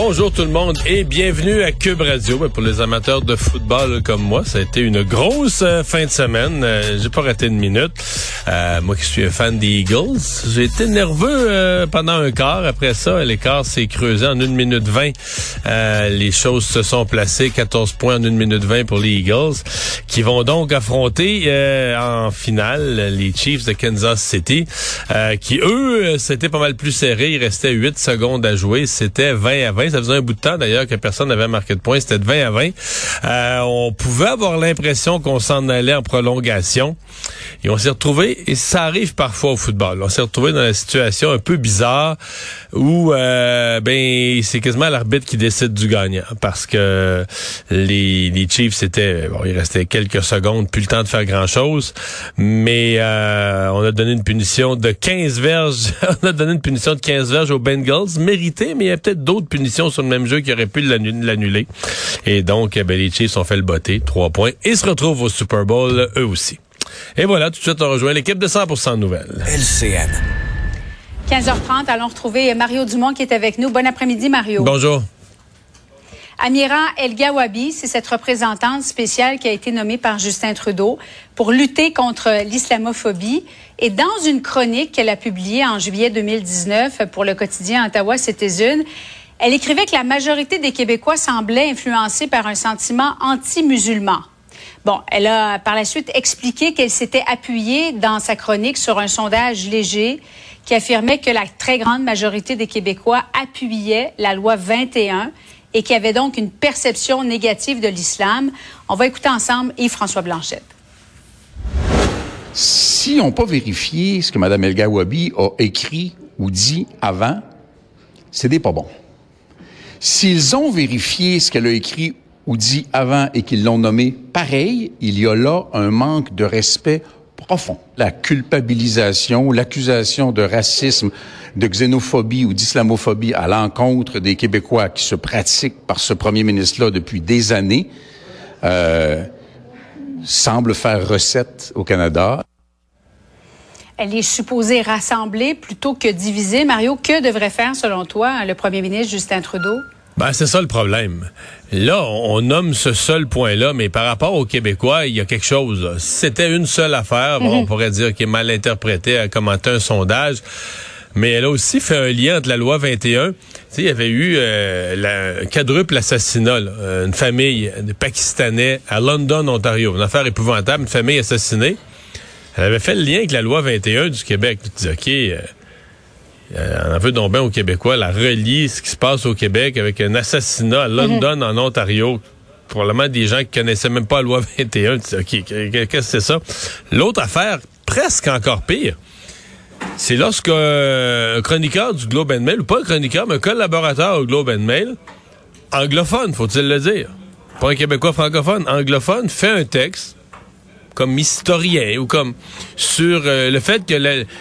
Bonjour tout le monde et bienvenue à Cube Radio. Ben, pour les amateurs de football comme moi, ça a été une grosse euh, fin de semaine. Euh, j'ai pas raté une minute. Euh, moi qui suis un fan des Eagles, j'ai été nerveux pendant un quart. Après ça, l'écart s'est creusé en une minute 20. les choses se sont placées. 14 points en une minute 20 pour les Eagles qui vont donc affronter en finale les Chiefs de Kansas City qui, eux, c'était pas mal plus serré. Il restait 8 secondes à jouer. C'était 20 à 20. Ça faisait un bout de temps d'ailleurs que personne n'avait marqué de points. C'était de 20 à 20. Euh, on pouvait avoir l'impression qu'on s'en allait en prolongation. Et on s'est retrouvé, et ça arrive parfois au football, on s'est retrouvé dans une situation un peu bizarre où euh, ben c'est quasiment l'arbitre qui décide du gagnant parce que les, les Chiefs c'était bon, il restait quelques secondes, plus le temps de faire grand chose, mais euh, on a donné une punition de 15 verges, on a donné une punition de 15 verges aux Bengals, mérité, mais il y a peut-être d'autres punitions sur le même jeu qui auraient pu l'annuler. Et donc eh ben, les Chiefs ont fait le botté, trois points, et se retrouvent au Super Bowl eux aussi. Et voilà, tout de suite on rejoint l'équipe de 100% Nouvelles. LCN. 15h30, allons retrouver Mario Dumont qui est avec nous. Bon après-midi, Mario. Bonjour. Amira El Gawabi, c'est cette représentante spéciale qui a été nommée par Justin Trudeau pour lutter contre l'islamophobie. Et dans une chronique qu'elle a publiée en juillet 2019 pour le quotidien Ottawa Citizen, elle écrivait que la majorité des Québécois semblaient influencés par un sentiment anti-musulman. Bon, elle a par la suite expliqué qu'elle s'était appuyée dans sa chronique sur un sondage léger qui affirmait que la très grande majorité des Québécois appuyaient la loi 21 et qui avait donc une perception négative de l'islam. On va écouter ensemble Yves-François Blanchette. Si on n'a pas vérifié ce que Mme El Gawabi a écrit ou dit avant, c'est des pas bon. S'ils ont vérifié ce qu'elle a écrit ou dit avant et qu'ils l'ont nommé pareil, il y a là un manque de respect profond. La culpabilisation, l'accusation de racisme, de xénophobie ou d'islamophobie à l'encontre des Québécois qui se pratiquent par ce premier ministre-là depuis des années euh, semble faire recette au Canada. Elle est supposée rassembler plutôt que diviser. Mario, que devrait faire, selon toi, le premier ministre Justin Trudeau? Ben, c'est ça le problème. Là, on, nomme ce seul point-là, mais par rapport aux Québécois, il y a quelque chose. Si c'était une seule affaire, on mhm. pourrait dire qu'il est mal interprété à commenter un sondage. Mais elle a aussi fait un lien entre la loi 21. Tu sais, il y avait eu euh, un quadruple assassinat, une famille de Pakistanais à London, Ontario. Une affaire épouvantable, une famille assassinée. Elle avait fait le lien avec la loi 21 du Québec. Tu dis, OK... Euh, euh, on veut donc bien aux Québécois la relie ce qui se passe au Québec avec un assassinat à London, en Ontario. Probablement des gens qui connaissaient même pas la loi 21. OK, qu'est-ce que c'est ça? L'autre affaire, presque encore pire, c'est lorsque un chroniqueur du Globe and Mail, ou pas un chroniqueur, mais un collaborateur au Globe and Mail, anglophone, faut-il le dire, pas un Québécois francophone, anglophone, fait un texte comme historien ou comme sur euh, le fait que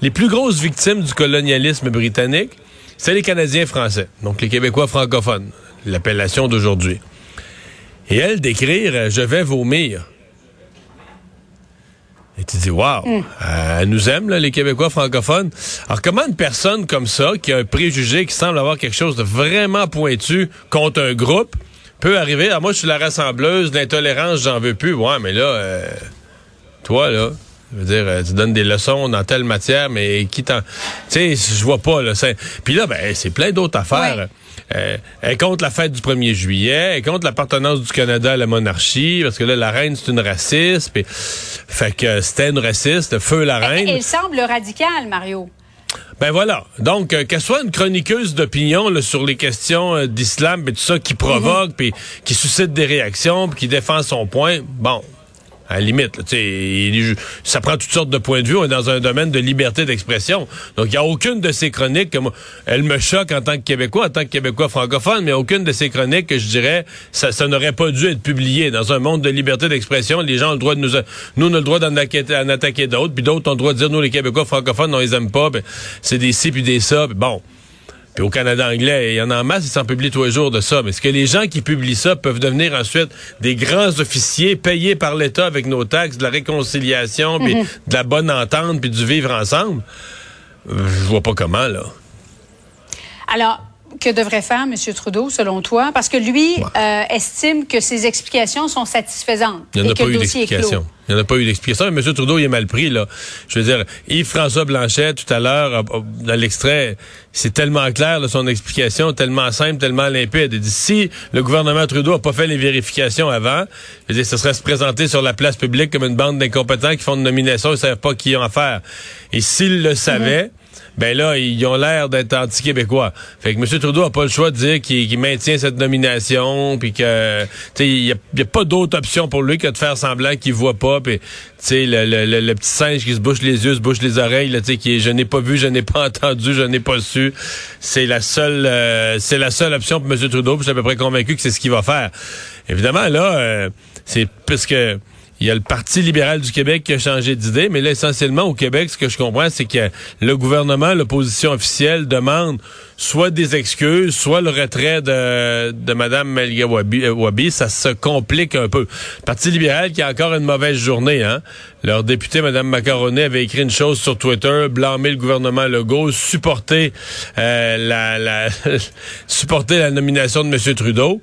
les plus grosses victimes du colonialisme britannique, c'est les Canadiens français, donc les Québécois francophones, l'appellation d'aujourd'hui. Et elle d'écrire euh, Je vais vomir. Et tu dis, waouh, mm. euh, elle nous aime, les Québécois francophones. Alors, comment une personne comme ça, qui a un préjugé, qui semble avoir quelque chose de vraiment pointu contre un groupe, peut arriver, alors moi, je suis la rassembleuse, l'intolérance, j'en veux plus. Ouais, mais là, toi, là, je veux dire, euh, tu donnes des leçons dans telle matière, mais qui t'en... Tu sais, je vois pas, là. Puis là, ben, c'est plein d'autres affaires. Euh, elle compte la fête du 1er juillet, elle compte l'appartenance du Canada à la monarchie, parce que là, la reine, c'est une raciste. Puis, fait que c'était une raciste, feu la reine. Elle, semble radicale, Mario. Ben voilà. Donc, euh, qu'elle soit une chroniqueuse d'opinion sur les questions d'islam et tout ça qui provoque, mhm. puis qui suscite des réactions, puis qui défend son point, bon, À la limite, là, sais, ça prend toutes sortes de points de vue. On est dans un domaine de liberté d'expression. Donc, il n'y a aucune de ces chroniques, que moi, elle me choque en tant que Québécois, en tant que Québécois francophone, mais aucune de ces chroniques que je dirais, ça, ça n'aurait pas dû être publié. Dans un monde de liberté d'expression, les gens ont le droit de nous... Nous, on a le droit d'en attaquer, d'autres, puis d'autres ont le droit de dire, nous, les Québécois francophones, on les aime pas, ben, c'est des ci puis des ça, bon au Canada anglais, il y en a en masse, ils s'en publient tous les jours de ça. Mais est-ce que les gens qui publient ça peuvent devenir ensuite des grands officiers payés par l'État avec nos taxes, de la réconciliation, puis mhm. de la bonne entente, puis du vivre ensemble? Je vois pas comment, là. Alors, que devrait faire M. Trudeau, selon toi? Parce que lui euh, estime que ses explications sont satisfaisantes. Il n'y en a pas eu d'explication. Il n'y en a pas eu d'explication. M. Trudeau, il est mal pris, là. Je veux dire, Yves-François Blanchet, tout à l'heure, dans l'extrait, c'est tellement clair, son explication, tellement simple, tellement limpide. Il dit, si le gouvernement Trudeau n'a pas fait les vérifications avant, je veux dire, ce serait se présenter sur la place publique comme une bande d'incompétents qui font une nomination et ne savent pas qui en faire. Et s'il le savait, mhm ben là, ils ont l'air d'être anti-québécois. Fait que M. Trudeau a pas le choix de dire qu'il maintient cette nomination, puis que, tu il y, a, pas d'autre option pour lui que de faire semblant qu'il voit pas, puis, tu sais, le, le, le, petit singe qui se bouche les yeux, se bouche les oreilles, tu sais, qui est, je n'ai pas vu, je n'ai pas entendu, je n'ai pas su. C'est la seule, euh, c'est la seule option pour M. Trudeau, puis je suis à peu près convaincu que c'est ce qu'il va faire. Évidemment, là, euh, c'est puisque il y a le Parti libéral du Québec qui a changé d'idée, mais là, essentiellement, au Québec, ce que je comprends, c'est que le gouvernement, l'opposition officielle, demande soit des excuses, soit le retrait de, de Mme Melga euh, Wabi. Ça se complique un peu. Le Parti libéral qui a encore une mauvaise journée, hein. Leur député, Mme Macaroni, avait écrit une chose sur Twitter, blâmer le gouvernement Legault, supporter euh, la, la supporter la nomination de M. Trudeau.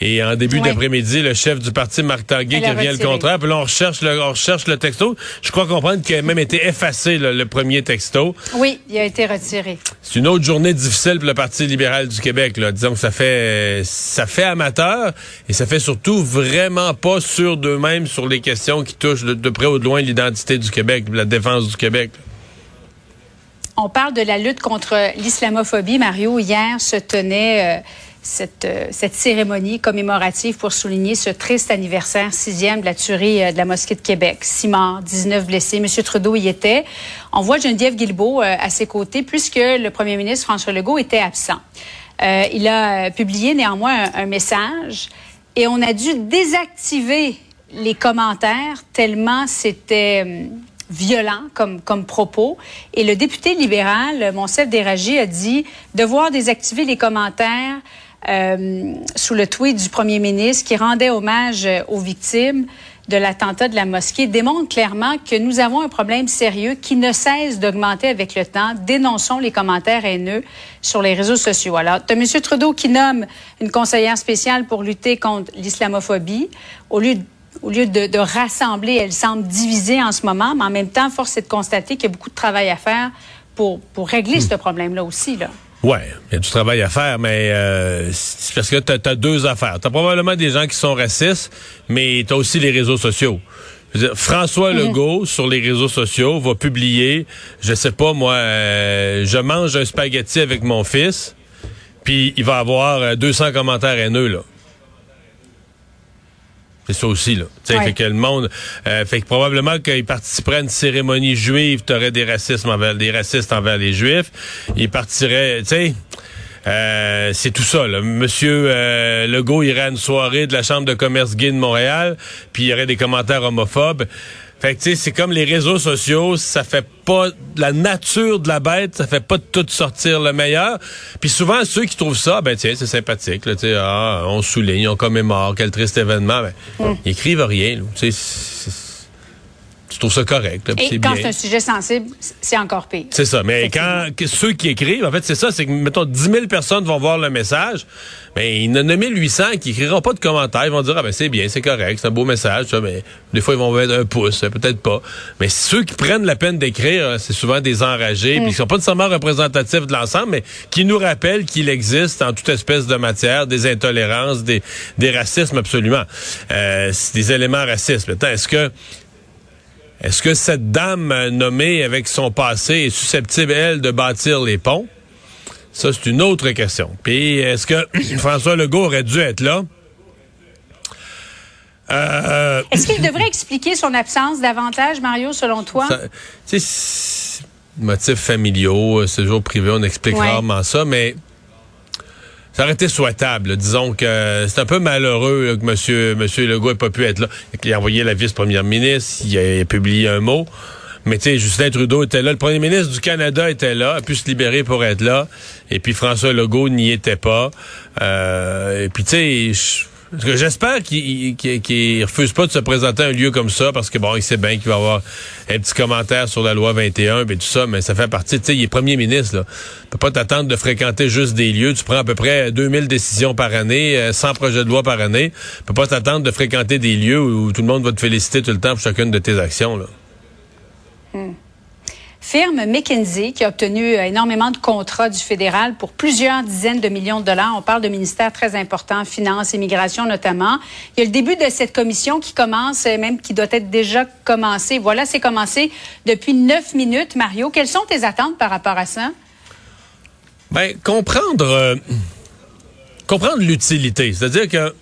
Et en début d'après-midi, le chef du parti, Marc Tanguay, qui revient le contraire. Puis là, on recherche le, on recherche le texto. Je crois comprendre qu'il a même été effacé, le premier texto. Oui, il a été retiré. C'est une autre journée difficile pour le Parti libéral du Québec. Là. Disons que ça fait, ça fait amateur et ça fait surtout vraiment pas sûr d'eux-mêmes sur les questions qui touchent de, près ou de loin l'identité du Québec, la défense du Québec. On parle de la lutte contre l'islamophobie. Mario, hier se tenait... Euh, cette, euh, cette, cérémonie commémorative pour souligner ce triste anniversaire sixième de la tuerie euh, de la mosquée de Québec. Six morts, 19 blessés. Monsieur Trudeau y était. On voit Geneviève Guilbeault euh, à ses côtés puisque le premier ministre François Legault était absent. il a publié néanmoins un, message et on a dû désactiver les commentaires tellement c'était violent comme, comme propos. Et le député libéral, Monsef Déragi, a dit devoir désactiver les commentaires euh, sous le tweet du premier ministre qui rendait hommage euh, aux victimes de l'attentat de la mosquée démontre clairement que nous avons un problème sérieux qui ne cesse d'augmenter avec le temps. Dénonçons les commentaires haineux sur les réseaux sociaux. Alors, tu as M. Trudeau qui nomme une conseillère spéciale pour lutter contre l'islamophobie. Au lieu, au lieu de, de, rassembler, elle semble diviser en ce moment, mais en même temps, force est de constater qu'il y a beaucoup de travail à faire pour, pour régler hmm. ce problème-là aussi. Là. Ouais, il y a du travail à faire, mais euh, c'est parce que tu as, deux affaires. Tu as probablement des gens qui sont racistes, mais tu as aussi les réseaux sociaux. François mhm. Legault, sur les réseaux sociaux, va publier, je sais pas moi, euh, je mange un spaghetti avec mon fils, puis il va avoir 200 euh, commentaires haineux, là. C'est ça aussi, là. Fait que le monde. Euh, fait que probablement qu'il participerait à une cérémonie juive, tu aurais des racistes envers des racistes envers les juifs. Il partirait, tu sais. Euh, c'est tout ça. Là. Monsieur euh, Legault irait à une soirée de la Chambre de commerce gay de Montréal, puis il y aurait des commentaires homophobes. Fait que, tu sais, c'est comme les réseaux sociaux, ça fait pas la nature de la bête, ça fait pas de tout sortir le meilleur. Puis souvent, ceux qui trouvent ça, ben tiens, c'est sympathique, là, tu sais, ah, on souligne, on commémore, quel triste événement, ben, mm. ils écrivent rien, tu sais, tu trouves ça correct. Là, Et quand c'est un sujet sensible, c'est encore pire. C'est ça. Mais quand ceux qui écrivent, en fait, c'est ça, c'est que, mettons, 10 000 personnes vont voir le message, mais il y en a 1800 qui écriront pas de commentaires. Ils vont dire, ah ben c'est bien, c'est correct, c'est un beau message, ça, mais des fois, ils vont mettre un pouce, peut-être pas. Mais ceux qui prennent la peine d'écrire, c'est souvent des enragés, mm. puis qui sont pas nécessairement représentatifs de l'ensemble, mais qui nous rappellent qu'il existe en toute espèce de matière des intolérances, des, des racismes absolument. Euh, des éléments racistes. Est-ce que est-ce que cette dame nommée avec son passé est susceptible, elle, de bâtir les ponts? Ça, c'est une autre question. Puis, est-ce que François Legault aurait dû être là? Euh, Est-ce qu'il devrait expliquer son absence davantage, Mario, selon toi? Tu sais, motifs familiaux, séjour privé, on explique Ouais. rarement ça, mais ça aurait été souhaitable. Disons que c'est un peu malheureux là, que monsieur, monsieur Legault n'ait pas pu être là. Il a envoyé la vice-première ministre, il a, publié un mot. Mais tu sais, Justin Trudeau était là, le premier ministre du Canada était là, a pu se libérer pour être là. Et puis François Legault n'y était pas. Euh, et puis tu sais, j'espère qu'il qu'il refuse pas de se présenter à un lieu comme ça parce que bon, il sait bien qu'il va avoir un petit commentaire sur la loi 21 et tout ça, mais ça fait partie, tu sais, il est premier ministre là. Tu peux pas t'attendre de fréquenter juste des lieux, tu prends à peu près 2000 décisions par année, euh, 100 projets de loi par année. Tu peux pas t'attendre de fréquenter des lieux où tout le monde va te féliciter tout le temps pour chacune de tes actions là. Firme McKinsey qui a obtenu euh, énormément de contrats du fédéral pour plusieurs dizaines de millions de dollars. On parle de ministères très importants, finances, immigration notamment. Il y a le début de cette commission qui commence, euh, même qui doit être déjà commencée. Voilà, c'est commencé depuis neuf minutes. Mario, quelles sont tes attentes par rapport à ça? Ben, comprendre, euh, comprendre l'utilité. C'est-à-dire que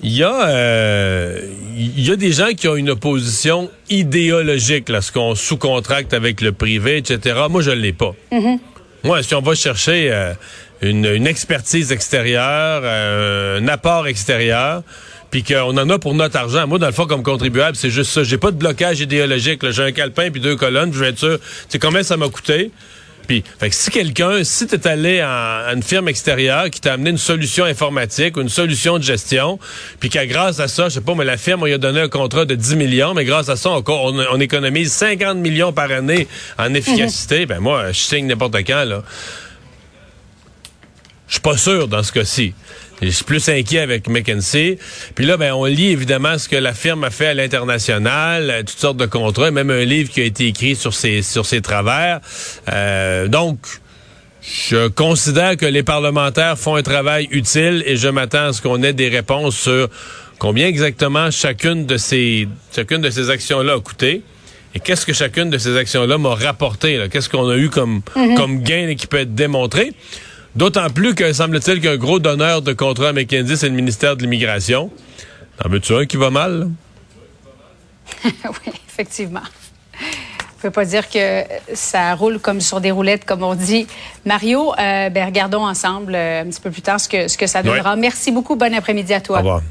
il y a, euh, il y a des gens qui ont une opposition idéologique lorsqu'on sous-contracte avec le privé, etc. Moi, je l'ai pas. Moi, si on va chercher euh, une, une expertise extérieure, euh, un apport extérieur, puis qu'on en a pour notre argent. Moi, dans le fond, comme contribuable, c'est juste ça. J'ai pas de blocage idéologique. J'ai un calepin puis deux colonnes, puis je vais être sûr. Tu sais combien ça m'a coûté? Puis, fait que si quelqu'un, si tu es allé à une firme extérieure qui t'a amené une solution informatique ou une solution de gestion, puis qu'à grâce à ça, je sais pas, mais la firme, on lui a donné un contrat de 10 millions, mais grâce à ça, on, on, on économise 50 millions par année en efficacité, ben moi, je signe n'importe quand, là. Je suis pas sûr dans ce cas-ci. Je suis plus inquiet avec McKinsey. Puis là, ben, on lit évidemment ce que la firme a fait à l'international, euh, toutes sortes de contrats, même un livre qui a été écrit sur ses, sur ses travers. Euh, donc, je considère que les parlementaires font un travail utile et je m'attends à ce qu'on ait des réponses sur combien exactement chacune de ces, chacune de ces actions-là a coûté. Et qu'est-ce que chacune de ces actions-là m'a rapporté? Qu'est-ce qu'on a eu comme, comme gain et qui peut être démontré? D'autant plus que semble-t-il qu'un gros donneur de contrat à McKinsey, c'est le ministère de l'Immigration. En veux-tu un qui va mal? oui, effectivement. On peut pas dire que ça roule comme sur des roulettes, comme on dit. Mario, euh, ben, regardons ensemble euh, un petit peu plus tard ce que, ce que ça donnera. Merci beaucoup. Bon après-midi à toi. Au revoir.